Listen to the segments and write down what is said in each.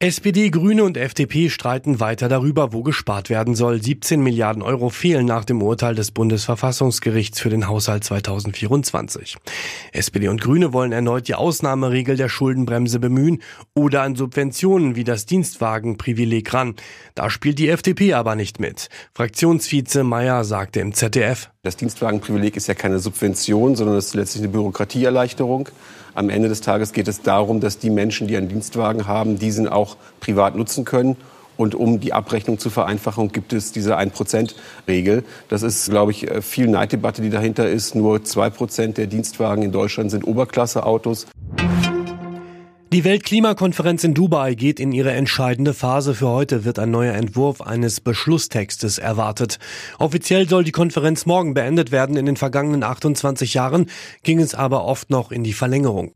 SPD, Grüne und FDP streiten weiter darüber, wo gespart werden soll. 17 Milliarden Euro fehlen nach dem Urteil des Bundesverfassungsgerichts für den Haushalt 2024. SPD und Grüne wollen erneut die Ausnahmeregel der Schuldenbremse bemühen oder an Subventionen wie das Dienstwagenprivileg ran. Da spielt die FDP aber nicht mit. Fraktionsvize Meyer sagte im ZDF. Das Dienstwagenprivileg ist ja keine Subvention, sondern es ist letztlich eine Bürokratieerleichterung. Am Ende des Tages geht es darum, dass die Menschen, die einen Dienstwagen haben, diesen auch privat nutzen können. Und um die Abrechnung zu vereinfachen, gibt es diese 1%-Regel. Das ist, glaube ich, viel Neiddebatte, die dahinter ist. Nur 2% der Dienstwagen in Deutschland sind Oberklasse-Autos. Die Weltklimakonferenz in Dubai geht in ihre entscheidende Phase. Für heute wird ein neuer Entwurf eines Beschlusstextes erwartet. Offiziell soll die Konferenz morgen beendet werden. In den vergangenen 28 Jahren ging es aber oft noch in die Verlängerung.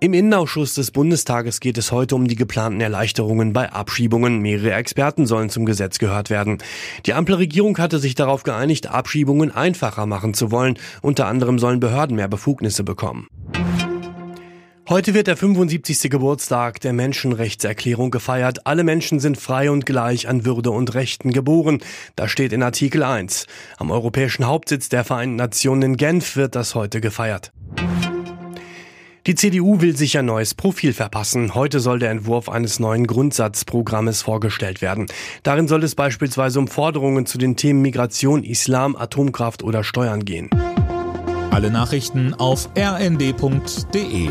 Im Innenausschuss des Bundestages geht es heute um die geplanten Erleichterungen bei Abschiebungen. Mehrere Experten sollen zum Gesetz gehört werden. Die Ampelregierung hatte sich darauf geeinigt, Abschiebungen einfacher machen zu wollen. Unter anderem sollen Behörden mehr Befugnisse bekommen. Heute wird der 75. Geburtstag der Menschenrechtserklärung gefeiert. Alle Menschen sind frei und gleich an Würde und Rechten geboren. Das steht in Artikel 1. Am europäischen Hauptsitz der Vereinten Nationen in Genf wird das heute gefeiert. Die CDU will sich ein neues Profil verpassen. Heute soll der Entwurf eines neuen Grundsatzprogrammes vorgestellt werden. Darin soll es beispielsweise um Forderungen zu den Themen Migration, Islam, Atomkraft oder Steuern gehen. Alle Nachrichten auf rnd.de